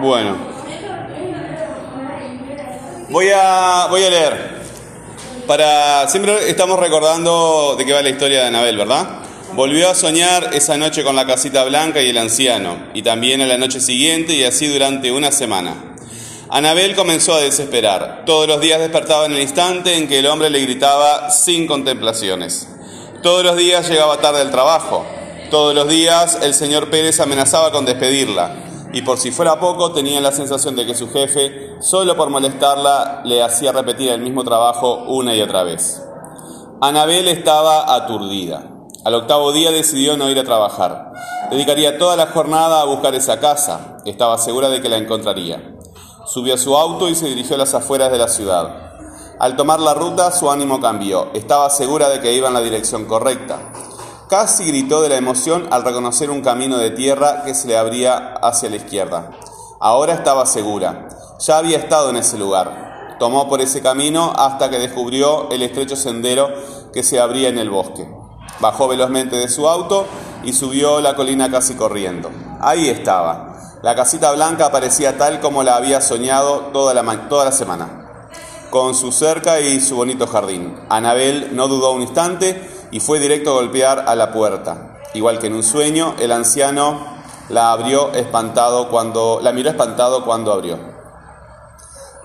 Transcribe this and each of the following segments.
Bueno. Voy a, voy a leer. Para, siempre estamos recordando de qué va la historia de Anabel, ¿verdad? Volvió a soñar esa noche con la casita blanca y el anciano, y también a la noche siguiente y así durante una semana. Anabel comenzó a desesperar. Todos los días despertaba en el instante en que el hombre le gritaba sin contemplaciones. Todos los días llegaba tarde al trabajo. Todos los días el señor Pérez amenazaba con despedirla. Y por si fuera poco, tenía la sensación de que su jefe, solo por molestarla, le hacía repetir el mismo trabajo una y otra vez. Anabel estaba aturdida. Al octavo día decidió no ir a trabajar. Dedicaría toda la jornada a buscar esa casa. Estaba segura de que la encontraría. Subió a su auto y se dirigió a las afueras de la ciudad. Al tomar la ruta, su ánimo cambió. Estaba segura de que iba en la dirección correcta. Casi gritó de la emoción al reconocer un camino de tierra que se le abría hacia la izquierda. Ahora estaba segura. Ya había estado en ese lugar. Tomó por ese camino hasta que descubrió el estrecho sendero que se abría en el bosque. Bajó velozmente de su auto y subió la colina casi corriendo. Ahí estaba. La casita blanca parecía tal como la había soñado toda la, toda la semana con su cerca y su bonito jardín. Anabel no dudó un instante y fue directo a golpear a la puerta. Igual que en un sueño, el anciano la abrió espantado cuando la miró espantado cuando abrió.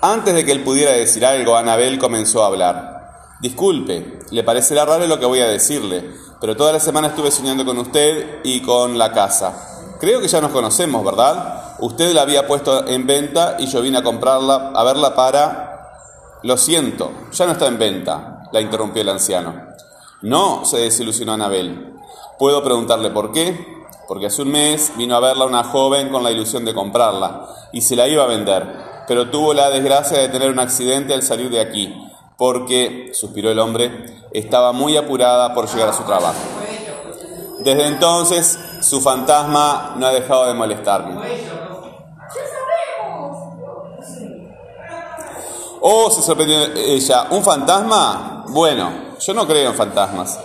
Antes de que él pudiera decir algo, Anabel comenzó a hablar. Disculpe, le parecerá raro lo que voy a decirle, pero toda la semana estuve soñando con usted y con la casa. Creo que ya nos conocemos, ¿verdad? Usted la había puesto en venta y yo vine a comprarla, a verla para lo siento, ya no está en venta, la interrumpió el anciano. No, se desilusionó Anabel. ¿Puedo preguntarle por qué? Porque hace un mes vino a verla una joven con la ilusión de comprarla y se la iba a vender, pero tuvo la desgracia de tener un accidente al salir de aquí, porque, suspiró el hombre, estaba muy apurada por llegar a su trabajo. Desde entonces, su fantasma no ha dejado de molestarme. Oh, se sorprendió ella. ¿Un fantasma? Bueno, yo no creo en fantasmas.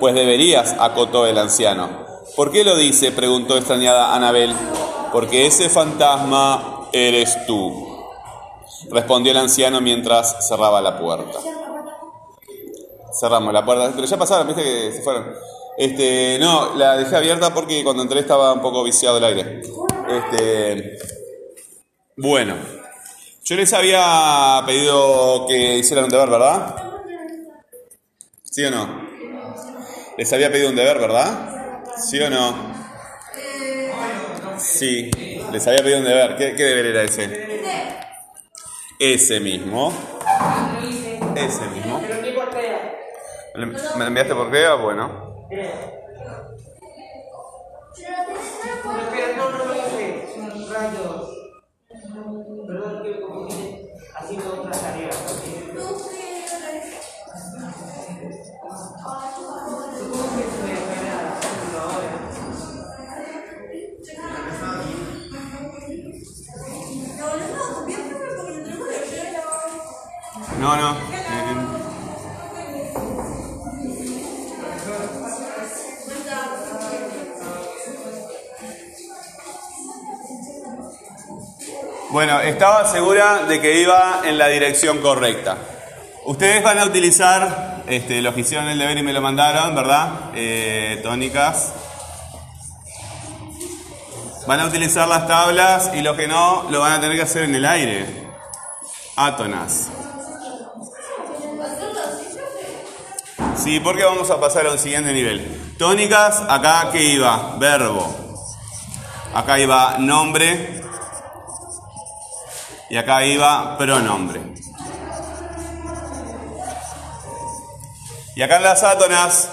Pues deberías, acotó el anciano. ¿Por qué lo dice? preguntó extrañada Anabel. Porque ese fantasma eres tú, respondió el anciano mientras cerraba la puerta. Cerramos la puerta, pero ya pasaron, viste que se fueron. Este, no, la dejé abierta porque cuando entré estaba un poco viciado el aire. Este, bueno. Yo les había pedido que hicieran un deber, ¿verdad? ¿Sí o no? Les había pedido un deber, ¿verdad? ¿Sí o no? Sí, les había pedido un deber. ¿Qué, deber era ese? Ese mismo. Ese mismo. ¿Me enviaste por qué? Bueno. Bueno, estaba segura de que iba en la dirección correcta. Ustedes van a utilizar, este, los que hicieron el deber y me lo mandaron, ¿verdad? Eh, tónicas. Van a utilizar las tablas y los que no lo van a tener que hacer en el aire. Átonas. Sí, porque vamos a pasar a un siguiente nivel. Tónicas, acá que iba, verbo. Acá iba nombre. Y acá iba pronombre. Y acá en las átonas,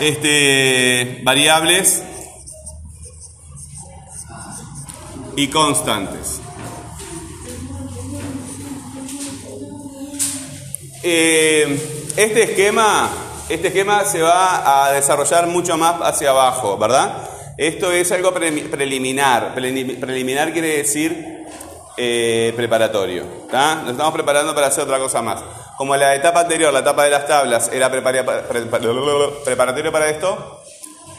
este, variables y constantes. Eh, este esquema, este esquema se va a desarrollar mucho más hacia abajo, ¿verdad? Esto es algo preliminar. Preliminar quiere decir eh, preparatorio. ¿tá? Nos estamos preparando para hacer otra cosa más. Como la etapa anterior, la etapa de las tablas, era preparatorio para esto,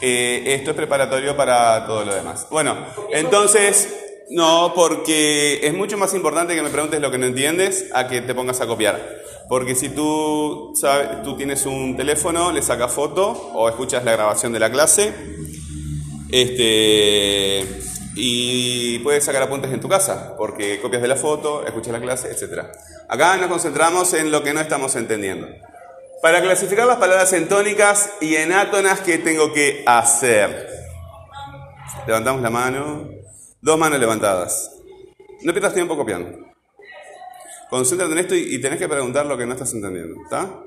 eh, esto es preparatorio para todo lo demás. Bueno, entonces, no, porque es mucho más importante que me preguntes lo que no entiendes a que te pongas a copiar. Porque si tú, sabes, tú tienes un teléfono, le sacas foto o escuchas la grabación de la clase, este, y puedes sacar apuntes en tu casa, porque copias de la foto, escuchas la clase, etc. Acá nos concentramos en lo que no estamos entendiendo. Para clasificar las palabras en tónicas y en átonas, ¿qué tengo que hacer? Levantamos la mano, dos manos levantadas. No pierdas tiempo copiando. Concéntrate en esto y, tenés que preguntar lo que no estás entendiendo, ¿está?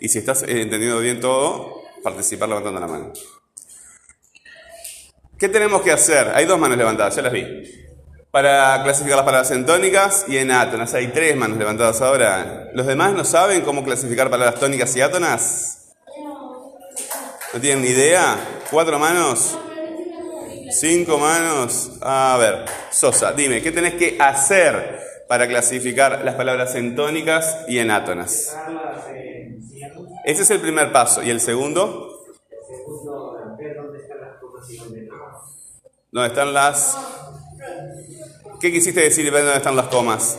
Y si estás entendiendo bien todo, participar levantando la mano. ¿Qué tenemos que hacer? Hay dos manos levantadas, ya las vi. Para clasificar las palabras en tónicas y en átonas. Hay tres manos levantadas ahora. ¿Los demás no saben cómo clasificar palabras tónicas y átonas? ¿No tienen ni idea? ¿Cuatro manos? ¿Cinco manos? A ver, Sosa, dime, ¿qué tenés que hacer para clasificar las palabras en tónicas y en átonas? Ese es el primer paso. ¿Y el segundo? ¿Dónde están las... ¿Qué quisiste decir ver dónde están las comas?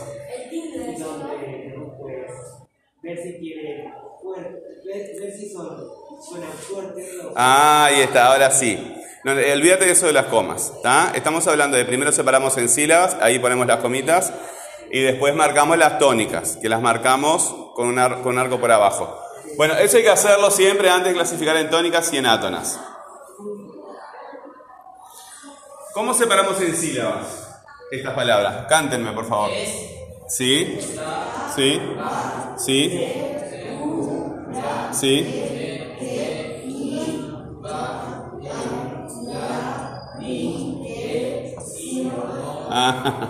Ah, ahí está, ahora sí. No, olvídate de eso de las comas. Estamos hablando de primero separamos en sílabas, ahí ponemos las comitas, y después marcamos las tónicas, que las marcamos con un, con un arco por abajo. Bueno, eso hay que hacerlo siempre antes de clasificar en tónicas y en átonas. ¿Cómo separamos en sílabas estas palabras? Cántenme, por favor. ¿Sí? ¿Sí? ¿Sí? ¿Sí? Ah,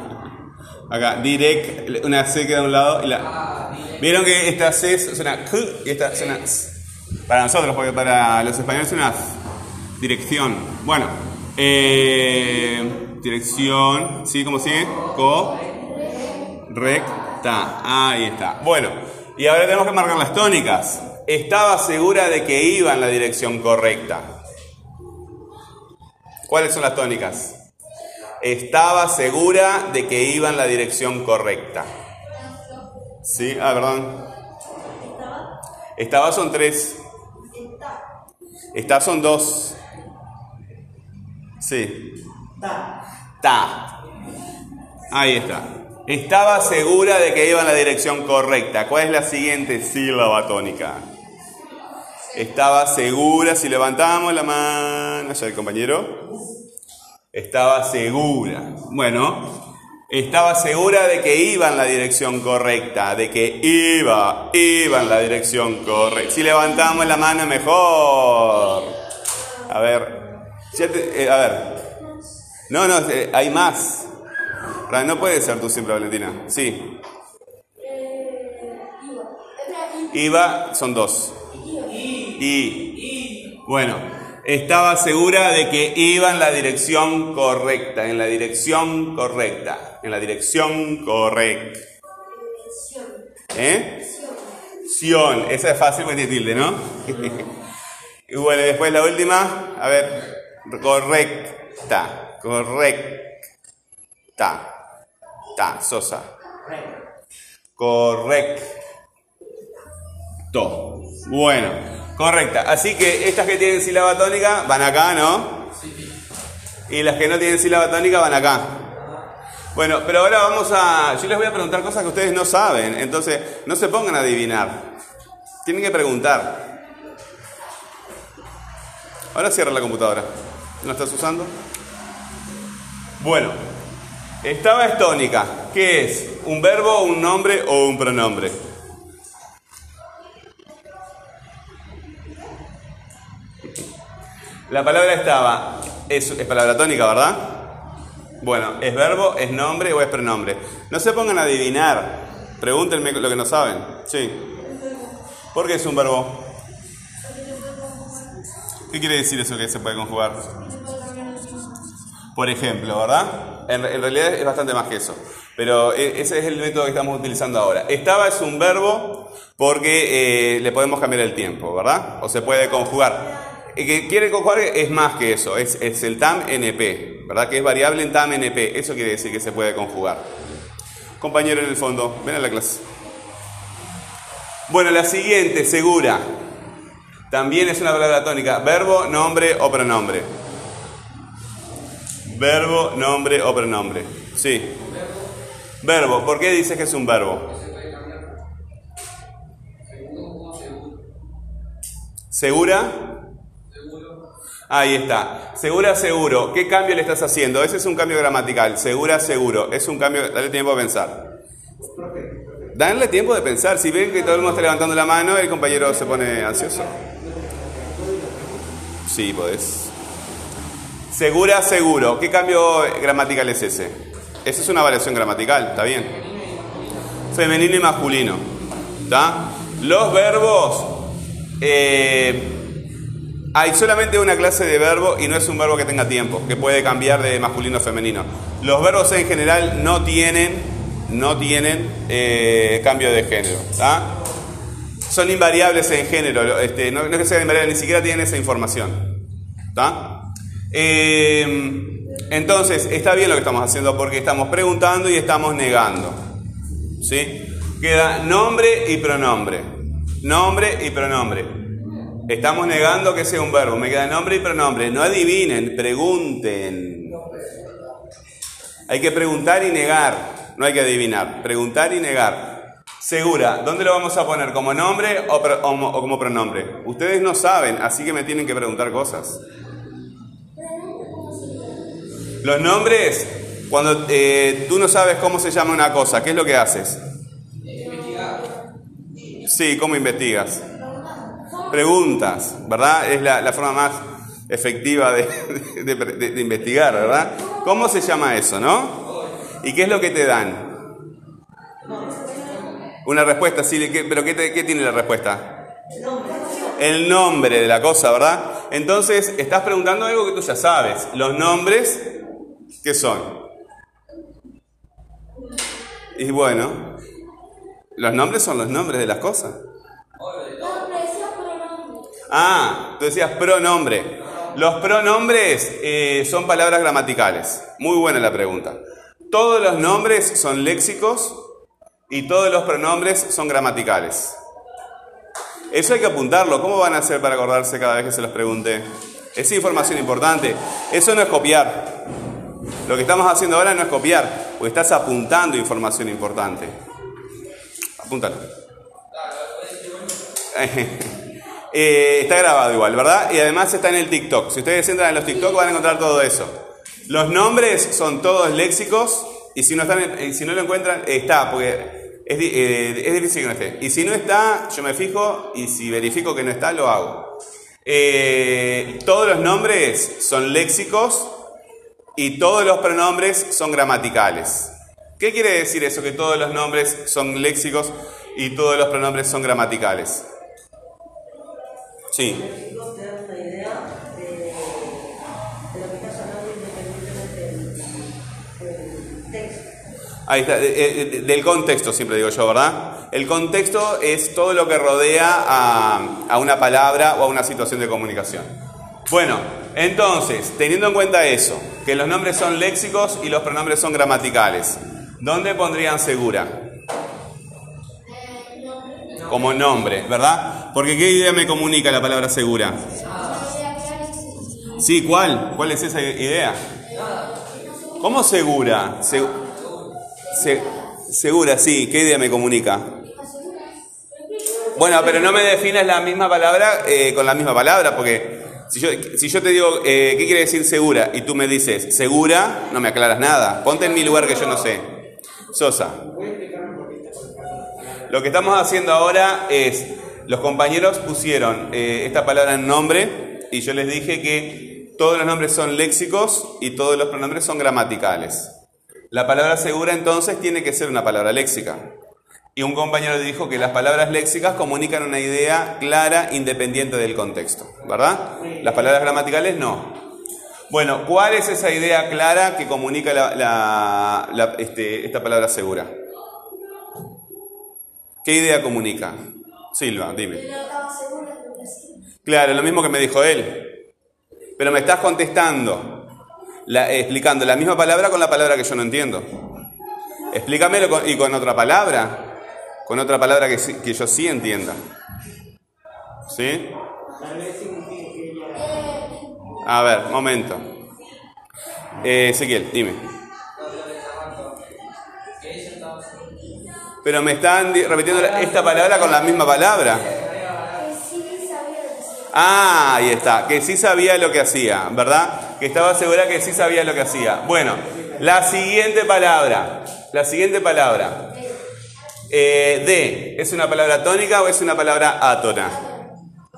acá, direct, una C queda a un lado y la... Vieron que esta C suena K y esta suena Para nosotros, porque para los españoles suena dirección. Bueno. Eh, dirección, ¿sí? ¿Cómo sigue? Correcta. Ahí está. Bueno, y ahora tenemos que marcar las tónicas. Estaba segura de que iba en la dirección correcta. ¿Cuáles son las tónicas? Estaba segura de que iba en la dirección correcta. ¿Sí? Ah, perdón. Estaba son tres. Está son dos. Sí. Ta. Ta. Ahí está. Estaba segura de que iba en la dirección correcta. ¿Cuál es la siguiente sílaba tónica? Estaba segura, si levantamos la mano, allá el compañero. Estaba segura. Bueno, estaba segura de que iba en la dirección correcta, de que iba, iba en la dirección correcta. Si levantamos la mano mejor. A ver, eh, a ver. No, no, eh, hay más. No puede ser tú siempre, Valentina. Sí. Iba, son dos. Y. Bueno, estaba segura de que iba en la dirección correcta, en la dirección correcta, en la dirección correcta. ¿Eh? Sion, esa es fácil porque tilde, ¿no? y bueno, después la última, a ver. Correcta. Correcta. Ta, Sosa. Correcto. Bueno, correcta. Así que estas que tienen sílaba tónica van acá, ¿no? Y las que no tienen sílaba tónica van acá. Bueno, pero ahora vamos a... Yo les voy a preguntar cosas que ustedes no saben. Entonces, no se pongan a adivinar. Tienen que preguntar. Ahora cierra la computadora. ¿No estás usando? Bueno, estaba estónica. ¿Qué es? ¿Un verbo, un nombre o un pronombre? La palabra estaba, es, es palabra tónica, ¿verdad? Bueno, ¿es verbo, es nombre o es pronombre? No se pongan a adivinar. Pregúntenme lo que no saben. Sí. ¿Por qué es un verbo? ¿Qué quiere decir eso que se puede conjugar? Por ejemplo, ¿verdad? En, en realidad es bastante más que eso. Pero e- ese es el método que estamos utilizando ahora. Estaba es un verbo porque eh, le podemos cambiar el tiempo, ¿verdad? O se puede conjugar. El que quiere conjugar es más que eso, es, es el TAM NP, ¿verdad? Que es variable en TAM NP. Eso quiere decir que se puede conjugar. Compañero en el fondo, ven a la clase. Bueno, la siguiente, segura. También es una palabra tónica. Verbo, nombre o pronombre. Verbo, nombre o pronombre. Sí. Verbo. ¿Por qué dices que es un verbo? ¿Segura? Ahí está. Segura, seguro. ¿Qué cambio le estás haciendo? Ese es un cambio gramatical. Segura, seguro. Es un cambio. Dale tiempo a pensar. Dale tiempo de pensar. Si ven que todo el mundo está levantando la mano, el compañero se pone ansioso. Sí, podés. Segura, seguro. ¿Qué cambio gramatical es ese? Esa es una variación gramatical, ¿está bien? Femenino y masculino. ¿Está? Los verbos. eh, hay solamente una clase de verbo y no es un verbo que tenga tiempo, que puede cambiar de masculino a femenino. Los verbos en general no tienen, no tienen eh, cambio de género. Son invariables en género, este, no, no es que sean invariables, ni siquiera tienen esa información. ¿está? Eh, entonces, está bien lo que estamos haciendo porque estamos preguntando y estamos negando. ¿Sí? Queda nombre y pronombre. Nombre y pronombre. Estamos negando que sea un verbo. Me queda nombre y pronombre. No adivinen, pregunten. Hay que preguntar y negar. No hay que adivinar. Preguntar y negar. Segura, ¿dónde lo vamos a poner? ¿Como nombre o como pronombre? Ustedes no saben, así que me tienen que preguntar cosas. Los nombres, cuando eh, tú no sabes cómo se llama una cosa, ¿qué es lo que haces? Sí, ¿cómo investigas? Preguntas, ¿verdad? Es la, forma más efectiva de, investigar, ¿verdad? ¿Cómo se llama eso, no? ¿Y qué es lo que te dan? Una respuesta, sí, ¿qué- pero ¿qué, te- qué tiene la respuesta? El nombre de la cosa, ¿verdad? Entonces, estás preguntando algo que tú ya sabes. Los nombres, ¿qué son? Y bueno, los nombres son los nombres de las cosas. Ah, tú decías pronombre. Los pronombres eh, son palabras gramaticales. Muy buena la pregunta. Todos los nombres son léxicos y todos los pronombres son gramaticales. Eso hay que apuntarlo. ¿Cómo van a hacer para acordarse cada vez que se los pregunte? Es información importante. Eso no es copiar. Lo que estamos haciendo ahora no es copiar, porque estás apuntando información importante. Apúntalo. Eh, está grabado igual, ¿verdad? Y además está en el TikTok. Si ustedes entran en los TikTok van a encontrar todo eso. Los nombres son todos léxicos y si no, están en- si no lo encuentran, está, porque eh, es difícil que no esté. Y si no está, yo me fijo y si verifico que no está, lo hago. Eh, todos los nombres son léxicos y todos los pronombres son gramaticales. ¿Qué quiere decir eso? Que todos los nombres son léxicos y todos los pronombres son gramaticales. Sí. Ahí está, de- de- de- del contexto siempre digo yo, ¿verdad? El contexto es todo lo que rodea a, a una palabra o a una situación de comunicación. Bueno, entonces, teniendo en cuenta eso, que los nombres son léxicos y los pronombres son gramaticales, ¿dónde pondrían segura? Como nombre, ¿verdad? Porque ¿qué idea me comunica la palabra segura? Sí, ¿cuál? ¿Cuál es esa idea? ¿Cómo segura? Se- se- segura, sí. ¿Qué idea me comunica? Bueno, pero no me definas la misma palabra eh, con la misma palabra, porque si yo, te digo, eh, ¿qué quiere decir segura? Y tú me dices, segura, no me aclaras nada. Ponte en mi lugar que yo no sé. Sosa. Lo que estamos haciendo ahora es, los compañeros pusieron eh, esta palabra en nombre y yo les dije que todos los nombres son léxicos y todos los pronombres son gramaticales. La palabra segura entonces tiene que ser una palabra léxica. Y un compañero dijo que las palabras léxicas comunican una idea clara independiente del contexto, ¿verdad? Las palabras gramaticales no. Bueno, ¿cuál es esa idea clara que comunica la- la- la- este, esta palabra segura? ¿Qué idea comunica? Silva, dime. Claro, lo mismo que me dijo él. Pero me estás contestando, la- explicando la misma palabra con la palabra que yo no entiendo. Explícamelo con- y con otra palabra, con otra palabra que, que yo sí entienda. ¿Sí? A ver, momento. Eh, Ezequiel, dime. Pero me están repitiendo esta palabra con la misma palabra. Ah, ahí está, que sí sabía lo que hacía, ¿verdad? Que estaba segura que sí sabía lo que hacía. Bueno, la siguiente palabra, la siguiente palabra. Eh, de, ¿es una palabra tónica o es una palabra átona?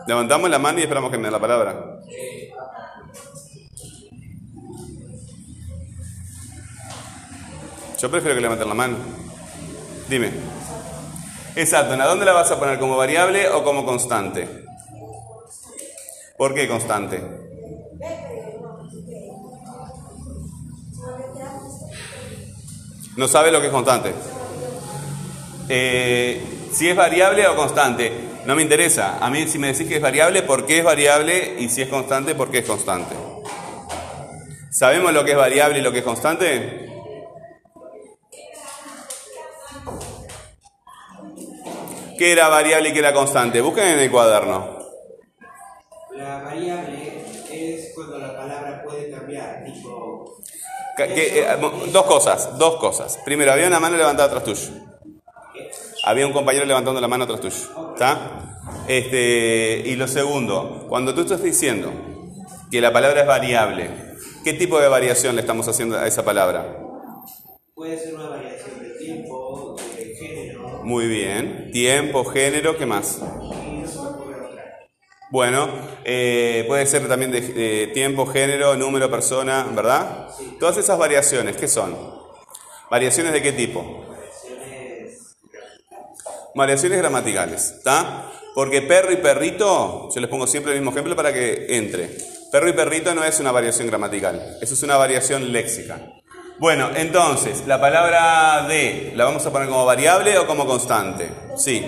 Levantamos la mano y esperamos que me dé la palabra. Yo prefiero que levanten la mano. Dime. Es átona. ¿Dónde la vas a poner? ¿Como variable o como constante? ¿Por qué constante? No sabe lo que es constante. Eh, si es variable o constante, no me interesa. A mí si me decís que es variable, ¿por qué es variable? Y si es constante, ¿por qué es constante? ¿Sabemos lo que es variable y lo que es constante? ¿Qué era variable y qué era constante? Busquen en el cuaderno. La variable es cuando la palabra puede cambiar, tipo, que, eh, dos cosas, dos cosas. Primero, había una mano levantada atrás tuyo. Había un compañero levantando la mano atrás tuyo. ¿Está? Este, y lo segundo, cuando tú estás diciendo que la palabra es variable, ¿qué tipo de variación le estamos haciendo a esa palabra? puede ser una variación de tiempo, de género, Muy bien. Tiempo, género, ¿qué más? Bueno, eh, puede ser también de, de tiempo, género, número, persona, ¿verdad? Todas esas variaciones, ¿qué son? ¿Variaciones de qué tipo? Variaciones gramaticales, ¿está? Porque perro y perrito, yo les pongo siempre el mismo ejemplo para que entre. Perro y perrito no es una variación gramatical, eso es una variación léxica. Bueno, entonces, la palabra de, ¿la vamos a poner como variable o como constante? Sí.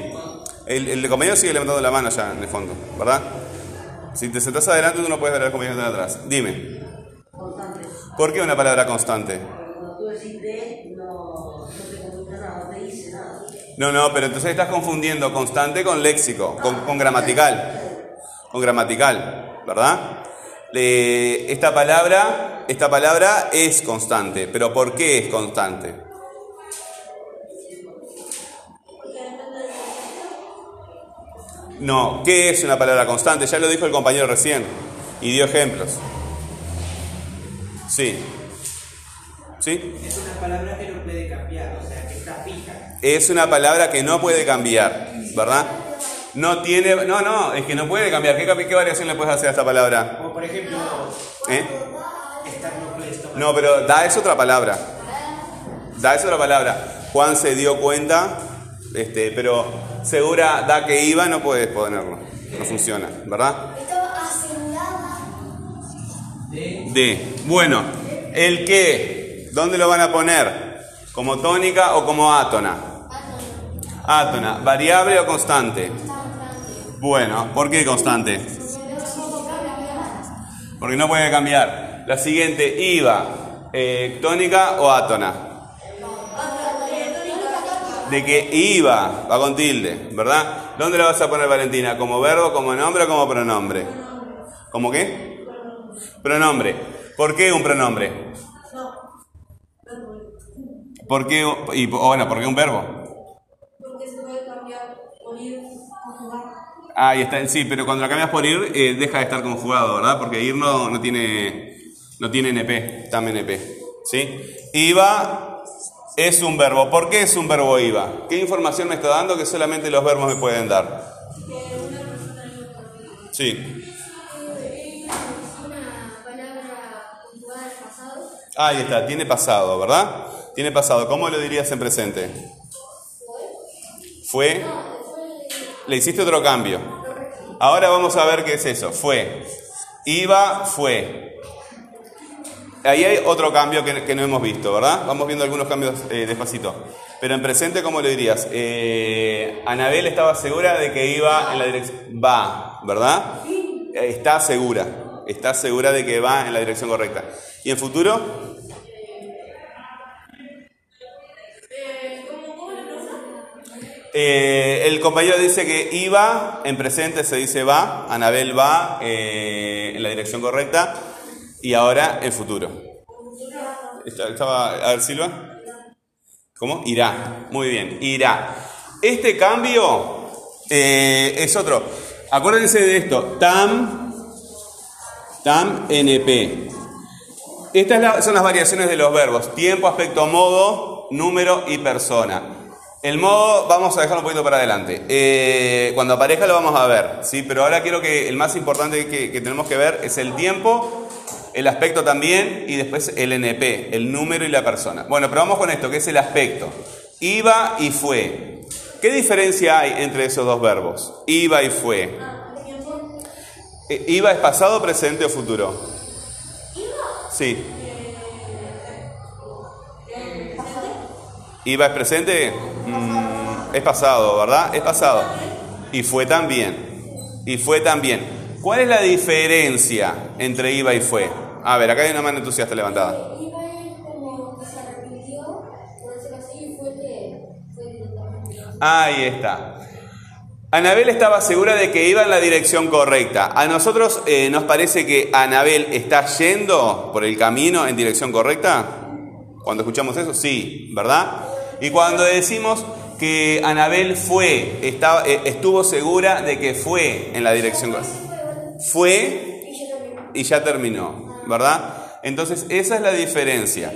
El, el compañero sigue levantando la mano allá en el fondo, ¿verdad? Si te sentás adelante, tú no puedes ver al compañero está atrás. Dime, Constante. ¿por qué una palabra constante? Cuando tú decís de, no, No, no, pero entonces estás confundiendo constante con léxico, con, gramatical. Con gramatical, ¿verdad? Esta palabra, esta palabra es constante, pero ¿por qué es constante? No, ¿qué es una palabra constante? Ya lo dijo el compañero recién y dio ejemplos. Sí. ¿Sí? es una palabra que no puede cambiar, o sea. Es una palabra que no puede cambiar, ¿verdad? No tiene, no, no, es que no puede cambiar. ¿Qué, qué variación le puedes hacer a esta palabra? Como por ejemplo, ¿Eh? estar no pero da es otra palabra. Da es otra palabra. Juan se dio cuenta, este, pero segura da que iba, no puedes ponerlo. No funciona, ¿verdad? Estaba asegurada. De. Bueno, el que, ¿dónde lo van a poner? ¿Como tónica o como átona? Átona, variable o constante. Bueno, ¿por qué constante? Porque no puede cambiar. La siguiente, iba, eh, tónica o átona. De que iba, va con tilde, ¿verdad? ¿Dónde la vas a poner Valentina? ¿Como verbo, como nombre o como pronombre? ¿Cómo qué? Pronombre. ¿Por qué un pronombre? ¿Por qué, un- y, o bueno, ¿por qué un verbo? Porque se puede cambiar por ir a jugar. Ahí está, sí, pero cuando la cambias por ir, eh, deja de estar conjugado, ¿verdad? Porque ir no, no tiene no tiene NP, está NP, ¿sí? Iba es un verbo. ¿Por qué es un verbo iba? ¿Qué información me está dando que solamente los verbos me pueden dar? Sí. Una palabra conjugada al pasado. Ahí está, tiene pasado, ¿verdad? Tiene pasado. ¿Cómo lo dirías en presente? Fue. Le hiciste otro cambio. Ahora vamos a ver qué es eso. Fue. Iba, fue. Ahí hay otro cambio que, no hemos visto, ¿verdad? Vamos viendo algunos cambios eh, despacito. Pero en presente, ¿cómo le dirías? Eh, Anabel estaba segura de que iba en la dirección... Va, ¿verdad? Eh, Está segura. Está segura de que va en la dirección correcta. ¿Y en futuro? Eh, el compañero dice que iba, en presente se dice va, Anabel va eh, en la dirección correcta y ahora en futuro. Estaba, a ver, Silva. ¿Cómo? Irá. Muy bien, irá. Este cambio eh, es otro. Acuérdense de esto. Tam, tam, NP. Estas son las variaciones de los verbos. Tiempo, aspecto, modo, número y persona. El modo vamos a dejarlo un poquito para adelante. Eh, cuando aparezca lo vamos a ver, ¿sí? Pero ahora quiero que el más importante que, tenemos que ver es el tiempo, el aspecto también y después el NP, el número y la persona. Bueno, pero vamos con esto, que es el aspecto. Iba y fue. ¿Qué diferencia hay entre esos dos verbos? Iba y fue. Eh, ¿Iba es pasado, presente o futuro? Sí. ¿Iba es presente? Mm, es pasado, ¿verdad? Es pasado. Y fue también. Y fue también. ¿Cuál es la diferencia entre iba y fue? A ver, acá hay una mano entusiasta levantada. Ahí está. Anabel estaba segura de que iba en la dirección correcta. A nosotros eh, nos parece que Anabel está yendo por el camino en dirección correcta. Cuando escuchamos eso, sí, ¿verdad? Y cuando decimos que Anabel fue, estaba, eh, estuvo segura de que fue en la dirección. Fue Y ya terminó, ¿verdad? Entonces esa es la diferencia.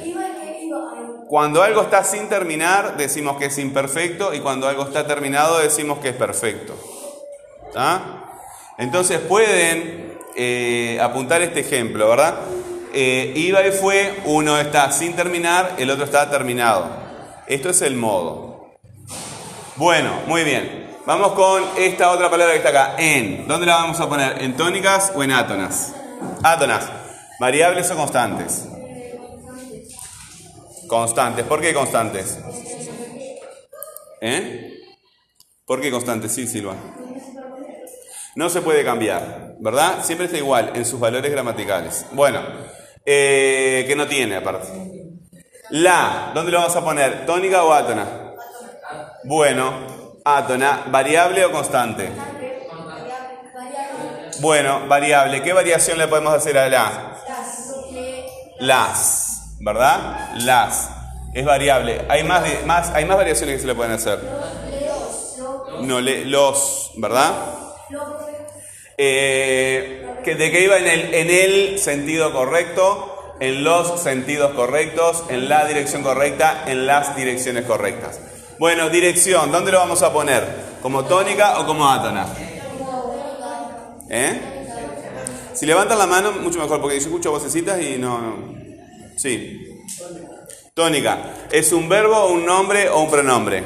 Cuando algo está sin terminar, decimos que es imperfecto y cuando algo está terminado, decimos que es perfecto. Entonces pueden eh, apuntar este ejemplo, ¿verdad? Eh, iba y fue, uno está sin terminar, el otro está terminado. Esto es el modo. Bueno, muy bien. Vamos con esta otra palabra que está acá, en. ¿Dónde la vamos a poner? ¿En tónicas o en átonas? Átonas. ¿Variables o constantes? Constantes. ¿Por qué constantes? ¿Eh? ¿Por qué constantes? Sí, Silva. No se puede cambiar, ¿verdad? Siempre está igual en sus valores gramaticales. Bueno, eh, que no tiene aparte. La, ¿dónde lo vamos a poner? ¿Tónica o átona? Bueno, átona, ¿variable o constante? Bueno, variable. ¿Qué variación le podemos hacer a la? Las, ¿verdad? Las. Es variable. Hay más, más, hay más variaciones que se le pueden hacer. No, le, los, ¿verdad? Eh, de que iba en el, en el sentido correcto, en los sentidos correctos, en la dirección correcta, en las direcciones correctas. Bueno, dirección, ¿dónde lo vamos a poner? ¿Como tónica o como átona? ¿Eh? Si levantan la mano, mucho mejor, porque yo escucho vocecitas y no, no. Sí. Tónica. ¿Es un verbo, un nombre o un pronombre?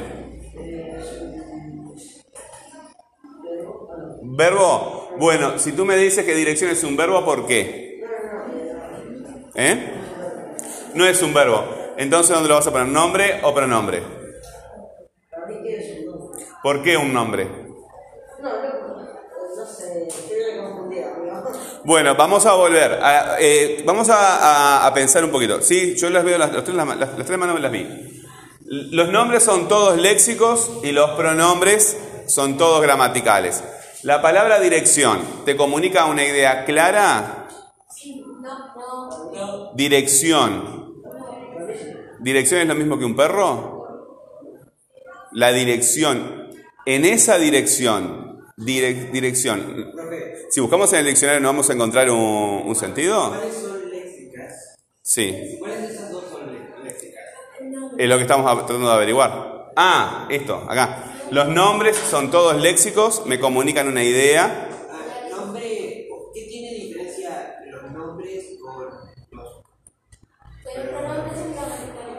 ¿Verbo? Bueno, si tú me dices que dirección es un verbo, ¿por qué? ¿Eh? No es un verbo. Entonces, ¿dónde lo vas a poner? ¿Nombre o pronombre? ¿Por qué un nombre? Bueno, vamos a volver. a- eh, vamos a, a- pensar un poquito. Sí, yo las veo, las, tres, tres manos me las vi. Los nombres son todos léxicos y los pronombres son todos gramaticales. La palabra dirección te comunica una idea clara. Dirección. ¿Dirección es lo mismo que un perro? La dirección. En esa dirección. direc- dirección. Si buscamos en el diccionario, ¿no vamos a encontrar un, un sentido? ¿cuáles son léxicas? Sí. ¿Cuáles de esas dos son lé- léxicas? Es lo que estamos tratando de averiguar. Ah, esto, acá. Los nombres son todos léxicos, me comunican una idea.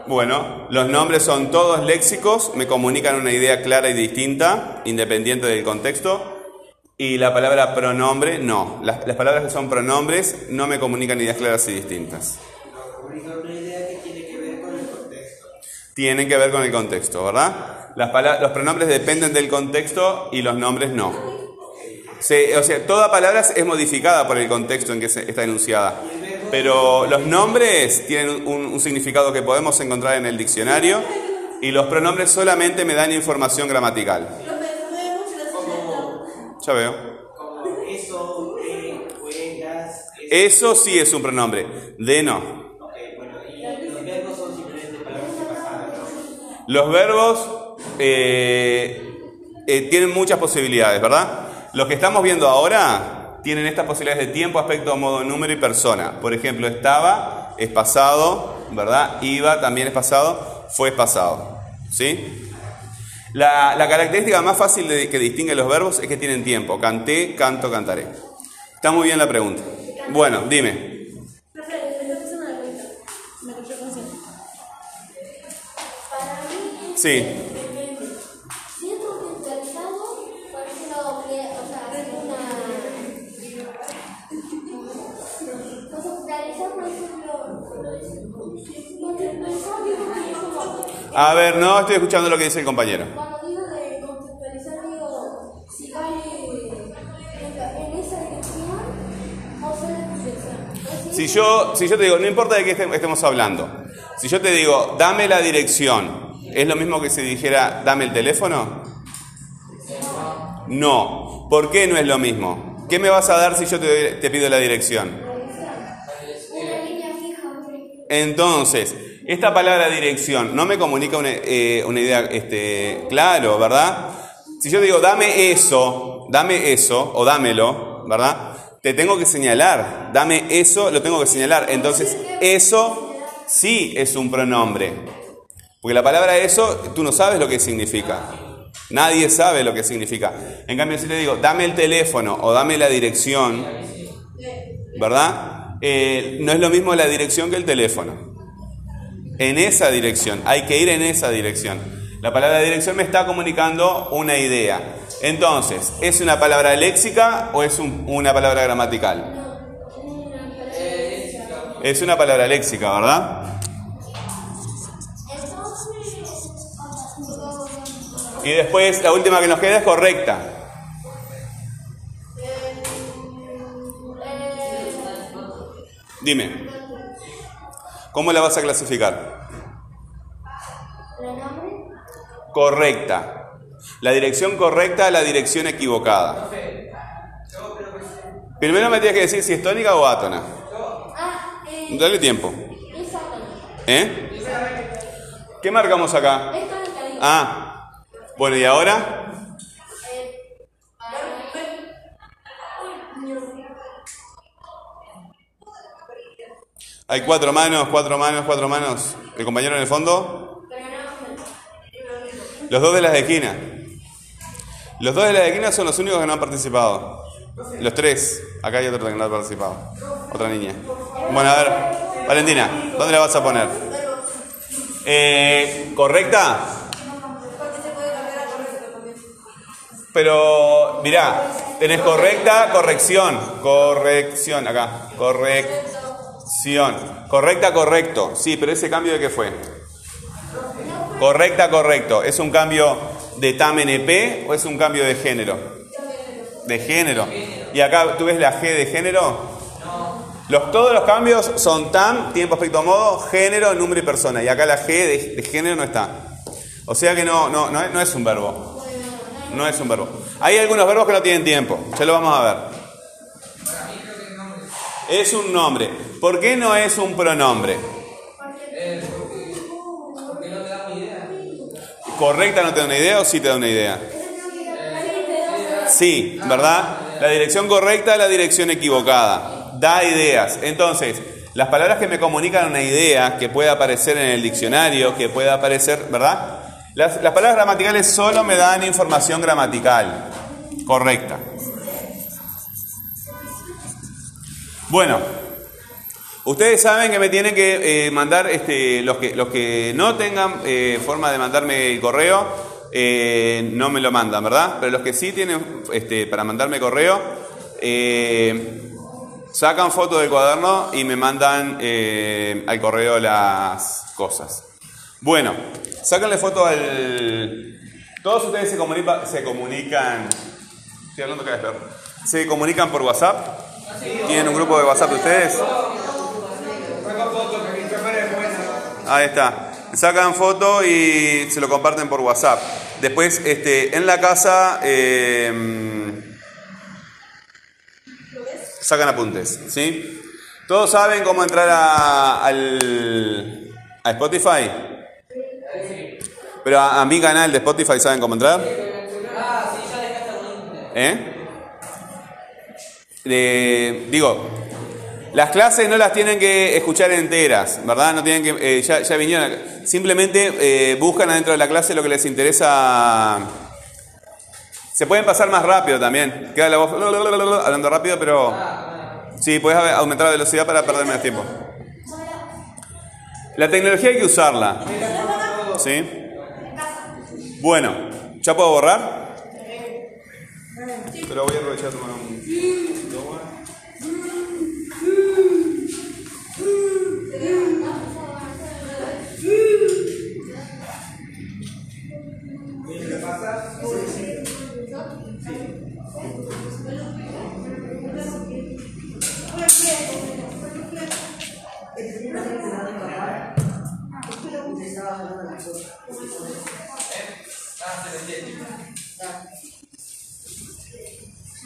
Bueno, los nombres son todos léxicos, me comunican una idea clara y distinta, independiente del contexto. Y la palabra pronombre, no. Las, palabras que son pronombres no me comunican ideas claras y distintas. Tienen que ver con el contexto, ¿verdad? Las pala- los pronombres dependen del contexto y los nombres no. O sea, toda palabra es modificada por el contexto en que está enunciada. Pero los nombres tienen un, significado que podemos encontrar en el diccionario y los pronombres solamente me dan información gramatical. Ya veo. Eso, sí es un pronombre. De ¿no? Los verbos eh, eh, tienen muchas posibilidades, ¿verdad? Los que estamos viendo ahora tienen estas posibilidades de tiempo, aspecto, modo, número y persona. Por ejemplo, estaba es pasado, ¿verdad? Iba también es pasado, fue pasado. ¿Sí? La, característica más fácil de- que distingue los verbos es que tienen tiempo. Canté, canto, cantaré. Está muy bien la pregunta. Bueno, dime. Profe, A ver, no estoy escuchando lo que dice el compañero. Cuando digo de contextualizar, digo si cae en esa dirección o. Si yo, si yo te digo, no importa de qué este- estemos hablando, si yo te digo, dame la dirección, ¿es lo mismo que si dijera, dame el teléfono? No. ¿Por qué no es lo mismo? ¿Qué me vas a dar si yo te, te pido la dirección? Una línea fija, por ejemplo. Entonces, esta palabra dirección no me comunica una, eh, una idea este, claro, ¿verdad? Si yo digo, dame eso, dame eso, o dámelo, ¿verdad? Te tengo que señalar, dame eso, lo tengo que señalar. Entonces, eso sí es un pronombre. Porque la palabra eso, tú no sabes lo que significa. Nadie sabe lo que significa. En cambio, si te digo, dame el teléfono o dame la dirección, ¿verdad? Eh, no es lo mismo la dirección que el teléfono. En esa dirección, hay que ir en esa dirección. La palabra dirección me está comunicando una idea. Entonces, ¿es una palabra léxica o es un- una palabra gramatical? Es una palabra léxica, ¿verdad? Y después la última que nos queda es correcta. Dime, ¿cómo la vas a clasificar? Pronombre. Correcta. La dirección correcta a la dirección equivocada. Primero me tienes que decir si es tónica o átona. Ah, eh, Dale tiempo. es. ¿Eh? ¿Qué marcamos acá? Es. Ah. Bueno, ¿y ahora? Hay cuatro manos, cuatro manos, cuatro manos. ¿El compañero en el fondo? Los dos de las esquinas. Los dos de las esquinas son los únicos que no han participado. Los tres. Acá hay otro que no ha participado. Otra niña. Bueno, a ver. Valentina, ¿dónde la vas a poner? Eh, ¿Correcta? Pero, mirá, tenés correcta, corrección. Corrección, acá. Correcta, correcto. Sí, pero ese cambio de qué fue? Correcta, correcto. ¿Es un cambio de TAM NP o es un cambio de género? De género. ¿Y acá tú ves la G de género? Los, todos los cambios son TAM, tiempo, aspecto, modo, género, número y persona. Y acá la G de, género no está. O sea que no, no, no, no es un verbo. No es un verbo. Hay algunos verbos que no tienen tiempo. Ya lo vamos a ver. Es un nombre. ¿Por qué no es un pronombre? ¿Correcta no te da una idea o sí te da una idea? Sí, ¿verdad? La dirección correcta es la dirección equivocada. Da ideas. Entonces, las palabras que me comunican una idea, que pueda aparecer en el diccionario, que pueda aparecer, ¿verdad? Las, las palabras gramaticales solo me dan información gramatical. Correcta. Bueno, ustedes saben que me tienen que eh, mandar, este, los, que, los que no tengan eh, forma de mandarme el correo, eh, no me lo mandan, ¿verdad? Pero los que sí tienen este, para mandarme correo, sacan foto del cuaderno y me mandan al correo las cosas. Bueno, sácanle foto al... Todos ustedes se, se comunican... Estoy hablando. ¿Se comunican por WhatsApp? ¿Tienen un grupo de WhatsApp de ustedes? Ahí está. Sacan foto y se lo comparten por WhatsApp. Después, este, en la casa, eh, sacan apuntes, ¿sí? ¿Todos saben cómo entrar a, al, a Spotify? Pero a, a mi canal de Spotify, ¿saben cómo entrar? ¿Eh? Eh, digo, las clases no las tienen que escuchar enteras, ¿verdad? No tienen que, eh, ya, ya vinieron. Simplemente eh, buscan adentro de la clase lo que les interesa. Se pueden pasar más rápido también. Queda la voz hablando rápido, pero sí, puedes aumentar la velocidad para perder menos tiempo. La tecnología hay que usarla. ¿Sí? Bueno, ¿ya puedo borrar? Pero voy a aprovechar a tomar un...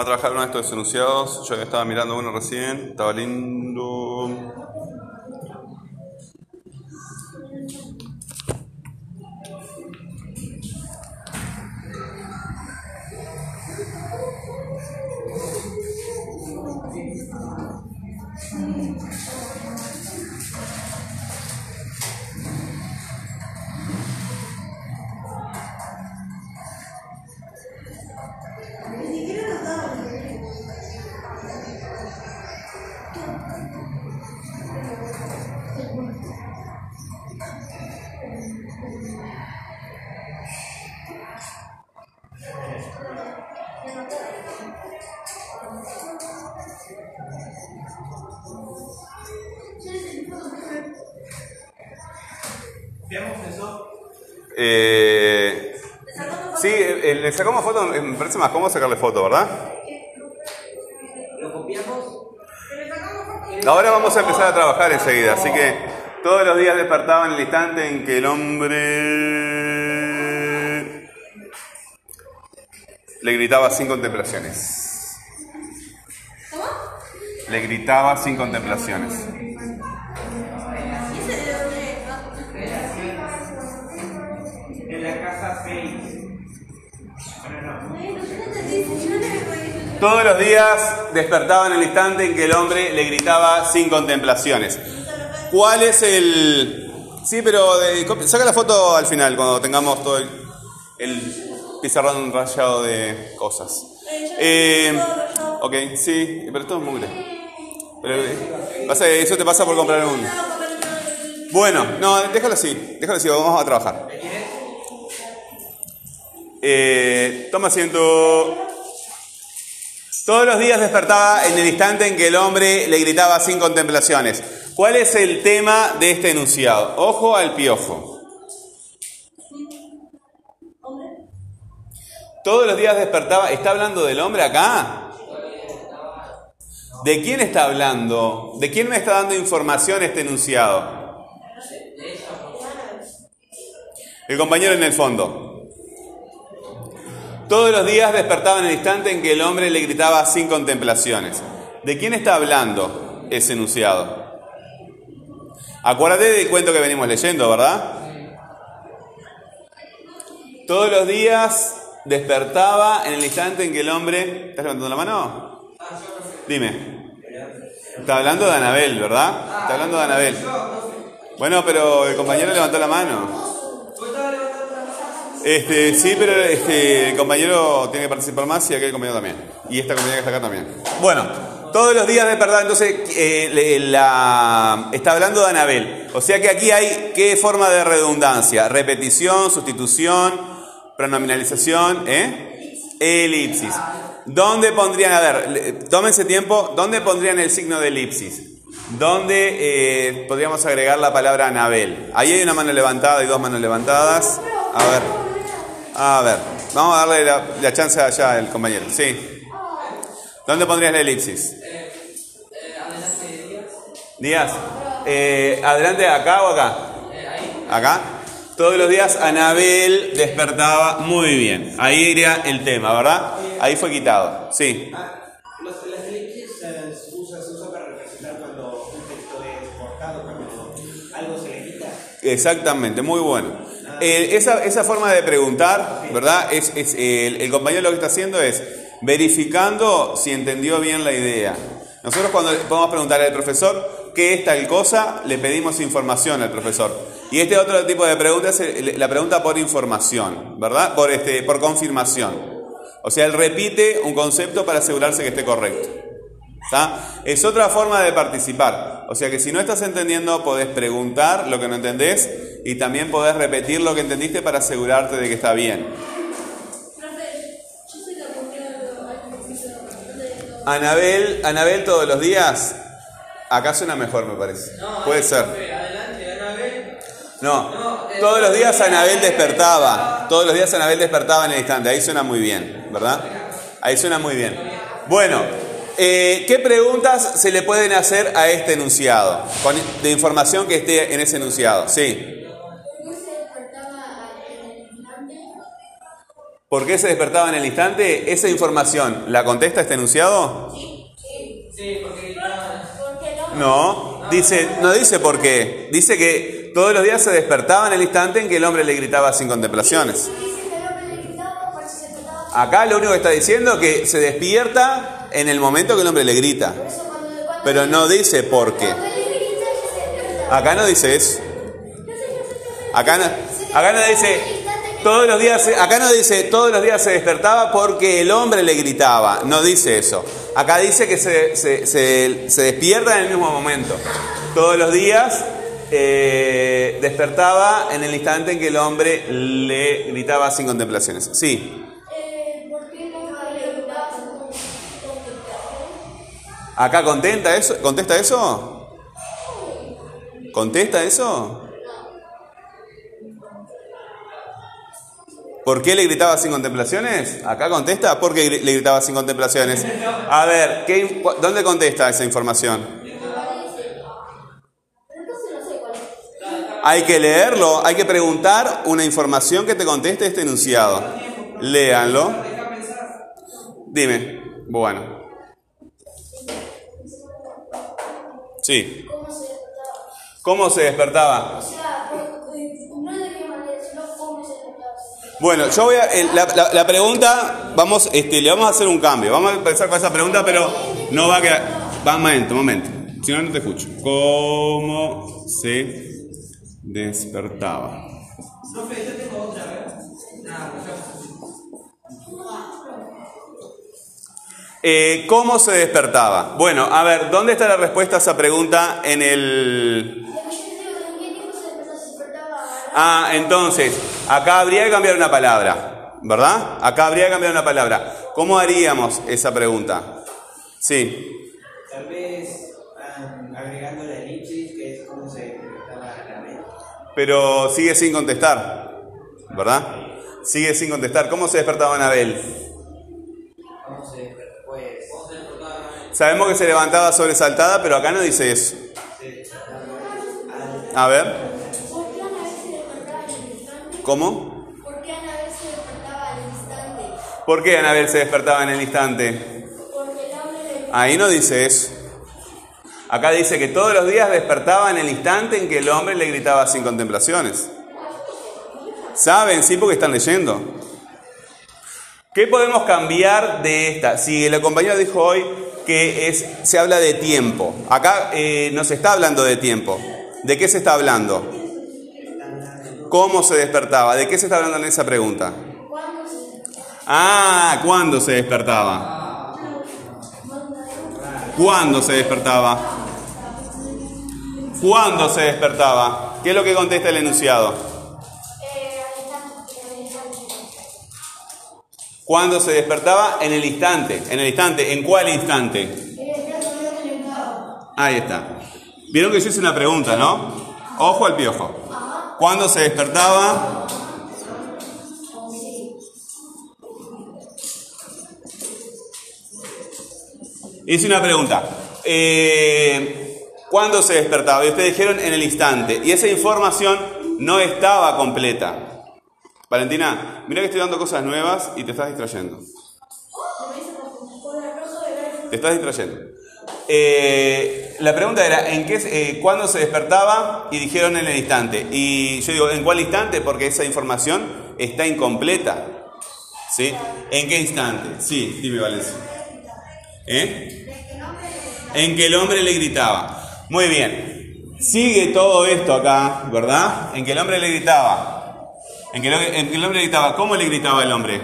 Vamos a trabajar uno de estos denunciados. Yo estaba mirando uno recién. Estaba Cómodo sacarle foto, ¿verdad? ¿Lo copiamos? Ahora vamos a empezar a trabajar enseguida, así que todos los días despertaba en el instante en que el hombre le gritaba sin contemplaciones. Le gritaba sin contemplaciones. Todos los días despertaba en el instante en que el hombre le gritaba sin contemplaciones. ¿Cuál es el...? Sí, pero de- saca la foto al final, cuando tengamos todo el, pizarrón rayado de cosas. Eh, ok, sí, pero esto es mugre. Eh, eso te pasa por comprar un... Bueno, no, déjalo así, déjalo así, vamos a trabajar. Eh, toma asiento. Todos los días despertaba en el instante en que el hombre le gritaba sin contemplaciones. ¿Cuál es el tema de este enunciado? Ojo al piojo. Todos los días despertaba. ¿Está hablando del hombre acá? ¿De quién está hablando? ¿De quién me está dando información este enunciado? El compañero en el fondo. Todos los días despertaba en el instante en que el hombre le gritaba sin contemplaciones. ¿De quién está hablando ese enunciado? Acuérdate del cuento que venimos leyendo, ¿verdad? Todos los días despertaba en el instante en que el hombre... ¿Estás levantando la mano? Dime. Está hablando de Anabel, ¿verdad? Está hablando de Anabel. Bueno, pero el compañero levantó la mano. Este, sí, pero este, el compañero tiene que participar más y aquel compañero también. Y esta compañera que está acá también. Bueno, todos los días de verdad, entonces eh, está hablando de Anabel. O sea que aquí hay qué forma de redundancia. Repetición, sustitución, pronominalización, ¿eh? Elipsis. ¿Dónde pondrían, a ver, tómense tiempo, ¿dónde pondrían el signo de elipsis? ¿Dónde eh, podríamos agregar la palabra Anabel? Ahí hay una mano levantada y dos manos levantadas. A ver. A ver, vamos a darle la, chance allá al compañero. Sí. ¿Dónde pondrías la elipsis? Díaz. Eh, ¿Adelante acá o acá? ¿Acá? Todos los días Anabel despertaba muy bien. Ahí iría el tema, ¿verdad? Ahí fue quitado. Sí. Las elipsis se, usa, para cuando un texto es cortado, cuando algo se le quita. Exactamente, muy bueno. Eh, esa, esa forma de preguntar, ¿verdad? Es, eh, el, compañero lo que está haciendo es verificando si entendió bien la idea. Nosotros cuando podemos preguntarle al profesor qué es tal cosa, le pedimos información al profesor. Y este otro tipo de pregunta es el- la pregunta por información, ¿verdad? Por, este, por confirmación. O sea, él repite un concepto para asegurarse que esté correcto. ¿Está? Es otra forma de participar. O sea que si no estás entendiendo, podés preguntar lo que no entendés y también podés repetir lo que entendiste para asegurarte de que está bien. Anabel, Anabel todos los días. Acá suena mejor, me parece. Puede ser. No, todos los días Anabel despertaba. Todos los días Anabel despertaba en el instante. Ahí suena muy bien, ¿verdad? Ahí suena muy bien. Bueno, eh, ¿qué preguntas se le pueden hacer a este enunciado? Con, de información que esté en ese enunciado. Sí. ¿Por qué se despertaba en el instante? ¿Esa información la contesta este enunciado? Sí, ah, Porque no. No, dice, no dice por qué. Dice que todos los días se despertaba en el instante en que el hombre le gritaba sin contemplaciones. Acá lo único que está diciendo es que se despierta en el momento que el hombre le grita. Pero no dice por qué. Acá no dice eso. Acá no, acá no dice todos los días, acá no dice todos los días se despertaba porque el hombre le gritaba. No dice eso. Acá dice que se, se- se- se despierta en el mismo momento. Todos los días eh, despertaba en el instante en que el hombre le gritaba sin contemplaciones. Sí. Acá eso, contesta eso. ¿Contesta eso? ¿Por qué le gritaba sin contemplaciones? Acá contesta, ¿por qué le gritaba sin contemplaciones? A ver, ¿qué, cu- ¿dónde contesta esa información? Hay que leerlo, hay que preguntar una información que te conteste este enunciado. Léanlo. Dime. Bueno. Sí. ¿Cómo se despertaba? ¿Cómo se despertaba? O sea, por- eh, no de qué manera, sino cómo se despertaba. Bueno, yo voy a. la, la- la pregunta, vamos, este, le vamos a hacer un cambio. Vamos a empezar con esa pregunta, pero no va a quedar. Va, un momento, un momento. Si no, no te escucho. ¿Cómo se despertaba? Eh, ¿Cómo se despertaba? Bueno, a ver, ¿dónde está la respuesta a esa pregunta en el. Ah, entonces, acá habría que cambiar una palabra, ¿verdad? Acá habría que cambiar una palabra. ¿Cómo haríamos esa pregunta? Sí. Tal vez ah, agregando la elipsis, que es como se despertaba la mente. Pero sigue sin contestar, ¿verdad? Sigue sin contestar. ¿Cómo se despertaba Anabel? ¿Cómo se despertaba? Pues Sabemos que se levantaba sobresaltada, pero acá no dice eso. al A ver. ¿cómo? ¿Por qué Ana vez se despertaba el instante? ¿Por qué Anabel se despertaba en el instante? Ahí no dice eso. Acá dice que todos los días despertaba en el instante en que el hombre le gritaba sin contemplaciones. ¿Saben? Sí, porque están leyendo. ¿Qué podemos cambiar de esta? Si el compañero dijo hoy que es, se habla de tiempo. Acá eh, no se está hablando de tiempo. ¿De qué se está hablando? ¿Cómo se despertaba? ¿De qué se está hablando en esa pregunta? Ah, ¿cuándo se despertaba? ¿Cuándo se despertaba? ¿Cuándo se despertaba? ¿Qué es lo que contesta el enunciado? ¿Cuándo se despertaba? En el instante. En el instante. ¿En cuál instante? Ahí está. Vieron que yo hice una pregunta, ¿no? Ojo al piojo. ¿Cuándo se despertaba? Hice una pregunta. Eh, ¿Cuándo se despertaba? Y ustedes dijeron en el instante. Y esa información no estaba completa. Valentina, mira que estoy dando cosas nuevas y te estás distrayendo. Te estás distrayendo. Eh, la pregunta era, ¿en qué, eh, ¿cuándo se despertaba? Y dijeron en el instante. Y yo digo, ¿en cuál instante? Porque esa información está incompleta. ¿Sí? ¿En qué instante? Sí, dime Valencia. ¿Eh? En que el hombre le gritaba. Muy bien. Sigue todo esto acá, ¿verdad? En que el hombre le gritaba. En que, el, hombre gritaba. ¿Cómo le gritaba el hombre?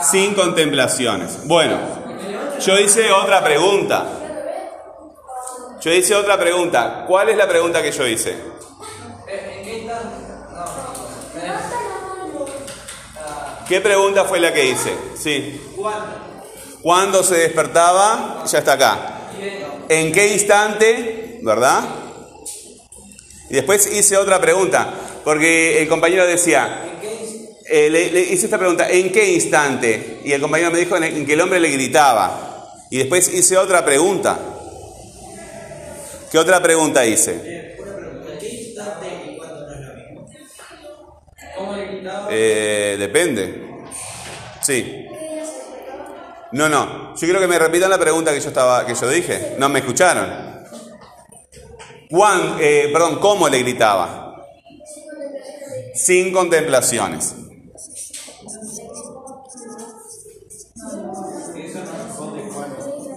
Sin contemplaciones. Bueno, yo hice otra pregunta. Yo hice otra pregunta. ¿Cuál es la pregunta que yo hice? ¿Qué pregunta fue la que hice? Sí. ¿Cuándo se despertaba? Ya está acá. ¿En qué instante? ¿Verdad? Y después hice otra pregunta, porque el compañero decía, eh, le, hice esta pregunta, ¿en qué instante? Y el compañero me dijo en, que el hombre le gritaba. Y después hice otra pregunta. ¿Qué otra pregunta hice? Eh, depende. Sí. No, no. Yo quiero que me repitan la pregunta que yo estaba, que yo dije. No me escucharon. ¿Cuán, eh, perdón, ¿cómo le gritaba? Sin contemplaciones.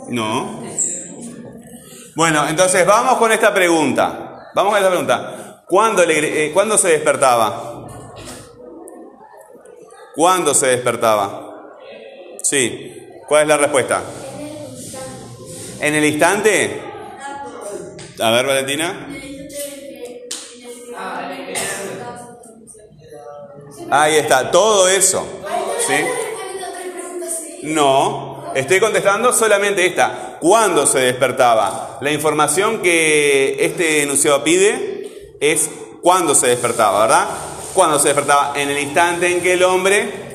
No. Bueno, entonces vamos con esta pregunta. Vamos con esta pregunta. ¿Cuándo, le, eh, ¿cuándo se despertaba? ¿Cuándo se despertaba? Sí. ¿Cuál es la respuesta? ¿En el instante? A ver, Valentina. Ahí está, todo eso. ¿Sí? No, estoy contestando solamente esta. ¿Cuándo se despertaba? La información que este enunciado pide es cuándo se despertaba, ¿verdad? ¿Cuándo se despertaba? En el instante en que el hombre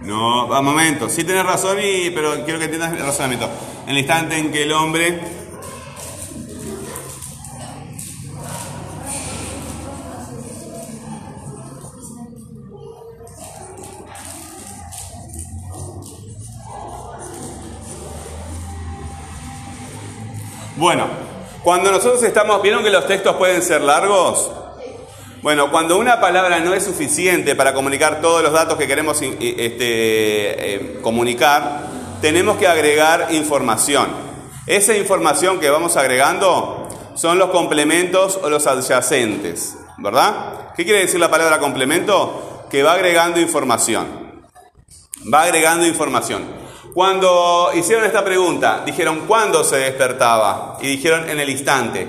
No, a momento, sí tenés razón, y, pero quiero que entiendas el razonamiento. En el instante en que el hombre Bueno, cuando nosotros estamos, ¿vieron que los textos pueden ser largos? Bueno, cuando una palabra no es suficiente para comunicar todos los datos que queremos este, eh, comunicar, tenemos que agregar información. Esa información que vamos agregando son los complementos o los adyacentes, ¿verdad? ¿Qué quiere decir la palabra complemento? Que va agregando información. Va agregando información. Cuando hicieron esta pregunta, dijeron cuándo se despertaba y dijeron en el instante.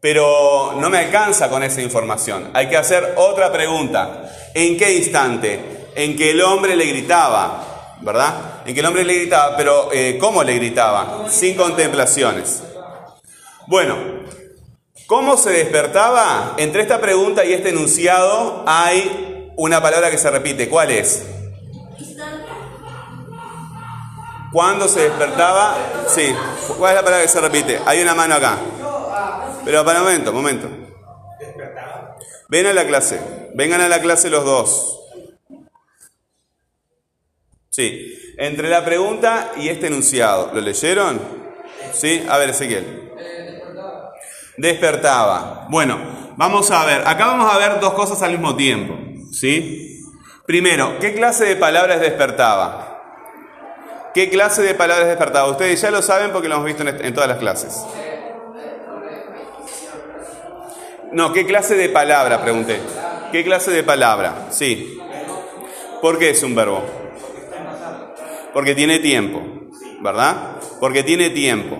Pero no me alcanza con esa información. Hay que hacer otra pregunta. ¿En qué instante? En que el hombre le gritaba, ¿verdad? En que el hombre le gritaba, pero eh, ¿cómo le gritaba? Sin contemplaciones. Bueno, ¿cómo se despertaba? Entre esta pregunta y este enunciado hay una palabra que se repite. ¿Cuál es? ¿Cuándo se despertaba? Sí. ¿Cuál es la palabra que se repite? Hay una mano acá. Pero para un momento, momento. Ven a la clase. Vengan a la clase los dos. Sí. Entre la pregunta y este enunciado. ¿Lo leyeron? ¿Sí? A ver, Ezequiel. Despertaba. Bueno, vamos a ver. Acá vamos a ver dos cosas al mismo tiempo. ¿Sí? Primero, ¿qué clase de palabras despertaba? ¿Qué clase de palabras despertaba? Ustedes ya lo saben porque lo hemos visto en, todas las clases. No, ¿qué clase de palabra? Pregunté. ¿Qué clase de palabra? Sí. ¿Por qué es un verbo? Porque tiene tiempo, ¿verdad? Porque tiene tiempo.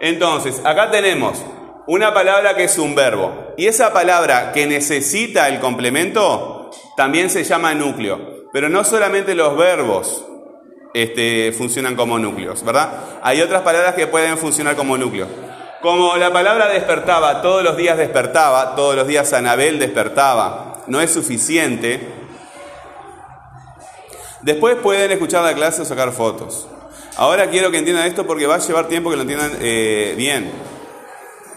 Entonces, acá tenemos una palabra que es un verbo. Y esa palabra que necesita el complemento también se llama núcleo. Pero no solamente los verbos este, funcionan como núcleos, ¿verdad? Hay otras palabras que pueden funcionar como núcleos. Como la palabra despertaba, todos los días despertaba, todos los días Anabel despertaba, no es suficiente. Después pueden escuchar la clase o sacar fotos. Ahora quiero que entiendan esto porque va a llevar tiempo que lo entiendan eh, bien.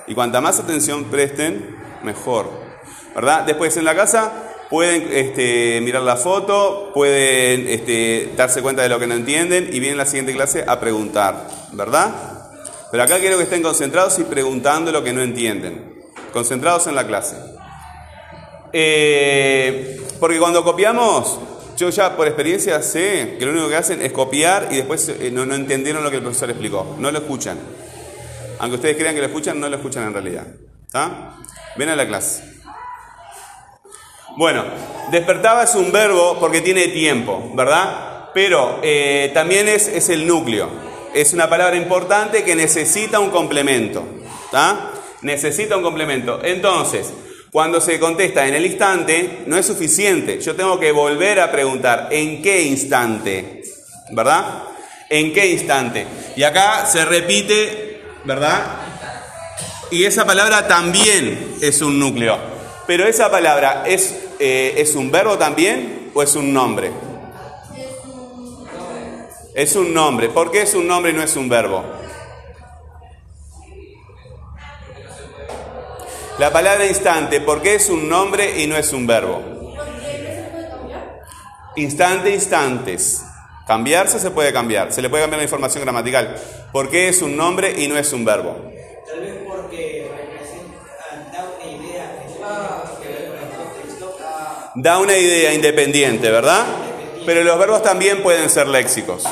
Y cuanta más atención presten, mejor. ¿Verdad? Después en la casa pueden este, mirar la foto, pueden este, darse cuenta de lo que no entienden y vienen la siguiente clase a preguntar. ¿Verdad? Pero acá quiero que estén concentrados y preguntando lo que no entienden. Concentrados en la clase. Eh, porque cuando copiamos, yo ya por experiencia sé que lo único que hacen es copiar y después eh, no, no entendieron lo que el profesor explicó. No lo escuchan. Aunque ustedes crean que lo escuchan, no lo escuchan en realidad. ¿Está? Ven a la clase. Bueno, despertaba es un verbo porque tiene tiempo, ¿verdad? Pero eh, también es, el núcleo es una palabra importante que necesita un complemento. ¿tá? Necesita un complemento. Entonces, cuando se contesta en el instante, no es suficiente. Yo tengo que volver a preguntar, ¿en qué instante? ¿Verdad? ¿En qué instante? Y acá se repite, ¿verdad? Y esa palabra también es un núcleo. Pero esa palabra es, eh, ¿es un verbo también o es un nombre? Es un nombre. ¿Por qué es un nombre y no es un verbo? La palabra instante, ¿por qué es un nombre y no es un verbo? Instante, instantes. Cambiarse se puede cambiar, se le puede cambiar la información gramatical. ¿Por qué es un nombre y no es un verbo? Tal vez Da una idea independiente, ¿verdad? Pero los verbos también pueden ser léxicos.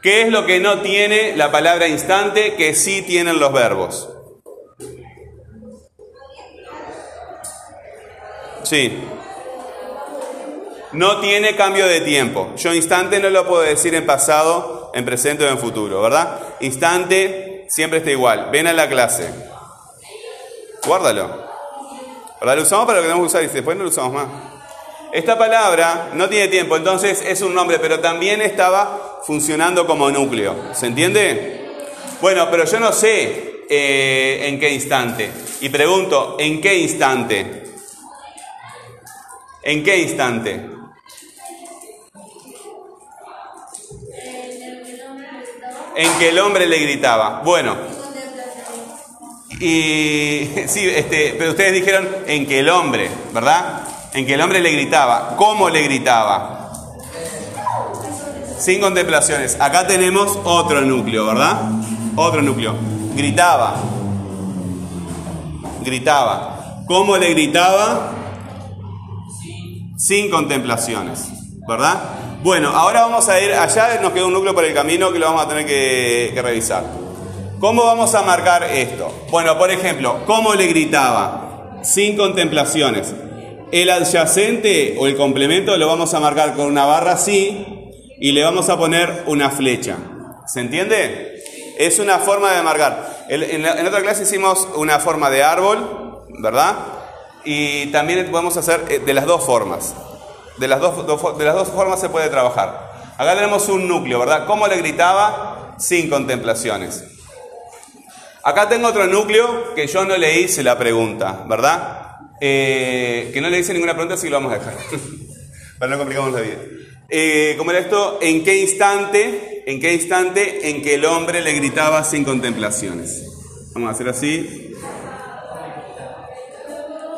¿Qué es lo que no tiene la palabra instante que sí tienen los verbos? Sí. No tiene cambio de tiempo. Yo instante no lo puedo decir en pasado, en presente o en futuro, ¿verdad? Instante siempre está igual. Ven a la clase. Guárdalo. ¿Verdad? Lo usamos para lo que tenemos que usar y después no lo usamos más. Esta palabra no tiene tiempo, entonces es un nombre, pero también estaba funcionando como núcleo. ¿Se entiende? Bueno, pero yo no sé eh, en qué instante. Y pregunto, ¿en qué instante? ¿En qué instante? En que el hombre le gritaba. Bueno. Y sí, este, pero ustedes dijeron en que el hombre, ¿verdad? En que el hombre le gritaba. ¿Cómo le gritaba? Sin contemplaciones. Acá tenemos otro núcleo, ¿verdad? Otro núcleo. Gritaba. Gritaba. ¿Cómo le gritaba? Sin contemplaciones, ¿verdad? Bueno, ahora vamos a ir allá, nos queda un núcleo por el camino que lo vamos a tener que, que revisar. ¿Cómo vamos a marcar esto? Bueno, por ejemplo, ¿cómo le gritaba? Sin contemplaciones. El adyacente o el complemento lo vamos a marcar con una barra así y le vamos a poner una flecha. ¿Se entiende? Es una forma de marcar. En, otra clase hicimos una forma de árbol, ¿verdad? Y también podemos hacer eh, de las dos formas. De las dos, de las dos formas se puede trabajar. Acá tenemos un núcleo, ¿verdad? ¿Cómo le gritaba? Sin contemplaciones. Acá tengo otro núcleo que yo no le hice la pregunta, ¿verdad? Eh, que no le hice ninguna pregunta, así lo vamos a dejar. Para no complicarnos la vida. Eh, ¿Cómo era esto? ¿En qué instante? ¿En qué instante en que el hombre le gritaba sin contemplaciones? Vamos a hacer así.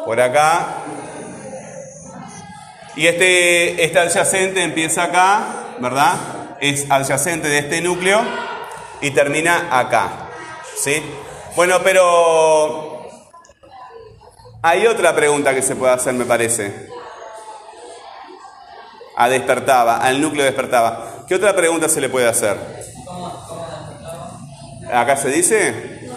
Por acá. Y este, este adyacente empieza acá, ¿verdad? Es adyacente de este núcleo y termina acá. ¿Sí? Bueno, pero hay otra pregunta que se puede hacer, me parece. A despertaba, al núcleo despertaba. ¿Qué otra pregunta se le puede hacer? ¿Acá se dice?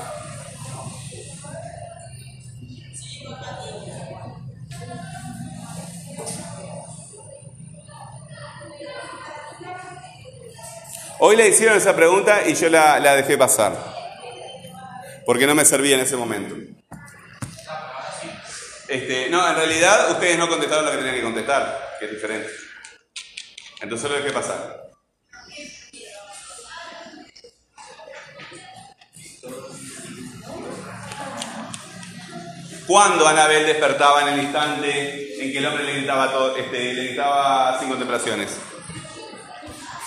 Hoy le hicieron esa pregunta y yo la, la dejé pasar. Porque no me servía en ese momento. Este, no, en realidad ustedes no contestaron lo que tenían que contestar, que es diferente. Entonces lo dejé pasar. ¿Cuándo Anabel despertaba en el instante en que el hombre le gritaba, todo, este, le gritaba sin contemplaciones?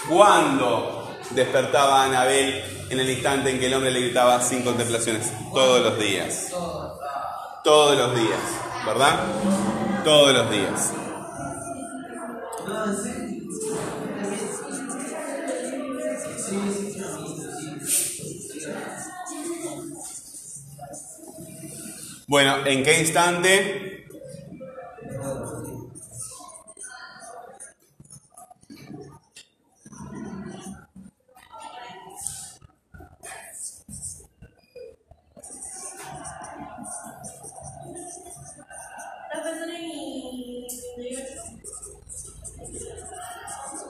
¿Cuándo despertaba Anabel en el instante en que el hombre le gritaba sin contemplaciones? Todos los días. Todos los días, ¿verdad? Todos los días. Bueno, ¿en qué instante?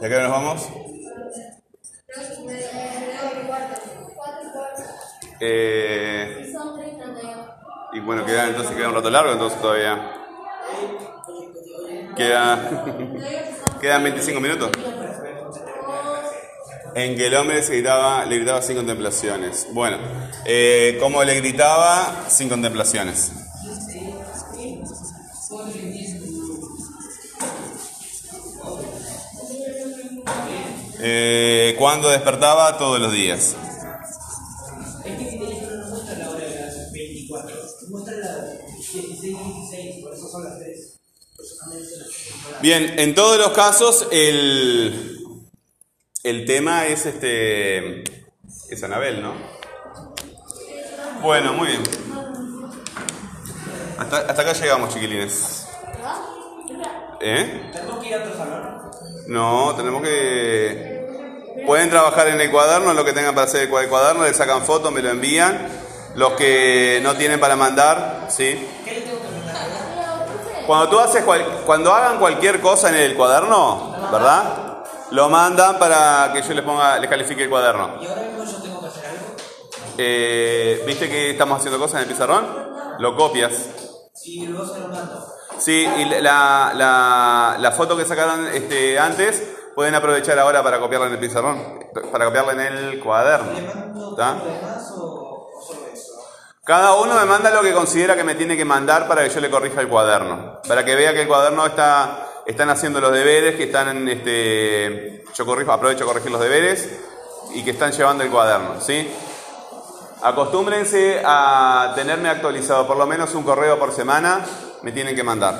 ¿Y a qué hora nos vamos? Eh, Son 31. y bueno, queda, entonces queda un rato largo, entonces todavía. Queda, quedan 25 minutos. En que el hombre se gritaba, le gritaba sin contemplaciones. Bueno, eh, ¿cómo le gritaba sin contemplaciones? Eh, ¿Cuándo despertaba? Todos los días. Es que mi teléfono no muestra la hora de las 24, muestra las 16 16, por eso son las 3. Bien, en todos los casos el, el tema es este es Anabel, ¿no? Bueno, muy bien. Hasta, hasta acá llegamos, chiquilines. ¿Eh? ¿Tenemos que ir a otro salón? No, tenemos que... Pueden trabajar en el cuaderno, lo que tengan para hacer el cua- el cuaderno, le sacan fotos, me lo envían. Los que no tienen para mandar, ¿sí? ¿Qué le tengo que mandar? Cuando tú haces cual- cuando hagan cualquier cosa en el cuaderno, ¿verdad? Lo mandan para que yo les ponga, les califique el cuaderno. ¿Y ahora mismo yo tengo que hacer algo? Eh, ¿Viste que estamos haciendo cosas en el pizarrón? Lo copias. Y luego se lo mando. Sí, y la, la, la foto que sacaron este, antes pueden aprovechar ahora para copiarla en el pizarrón, para copiarla en el cuaderno. ¿Le mando ¿Está? todo lo demás o, o solo eso? Cada uno me manda lo que considera que me tiene que mandar para que yo le corrija el cuaderno. Para que vea que el cuaderno está, están haciendo los deberes, que están en este. Yo corrijo, aprovecho a corregir los deberes y que están llevando el cuaderno, ¿sí? Acostúmbrense a tenerme actualizado por lo menos un correo por semana, me tienen que mandar.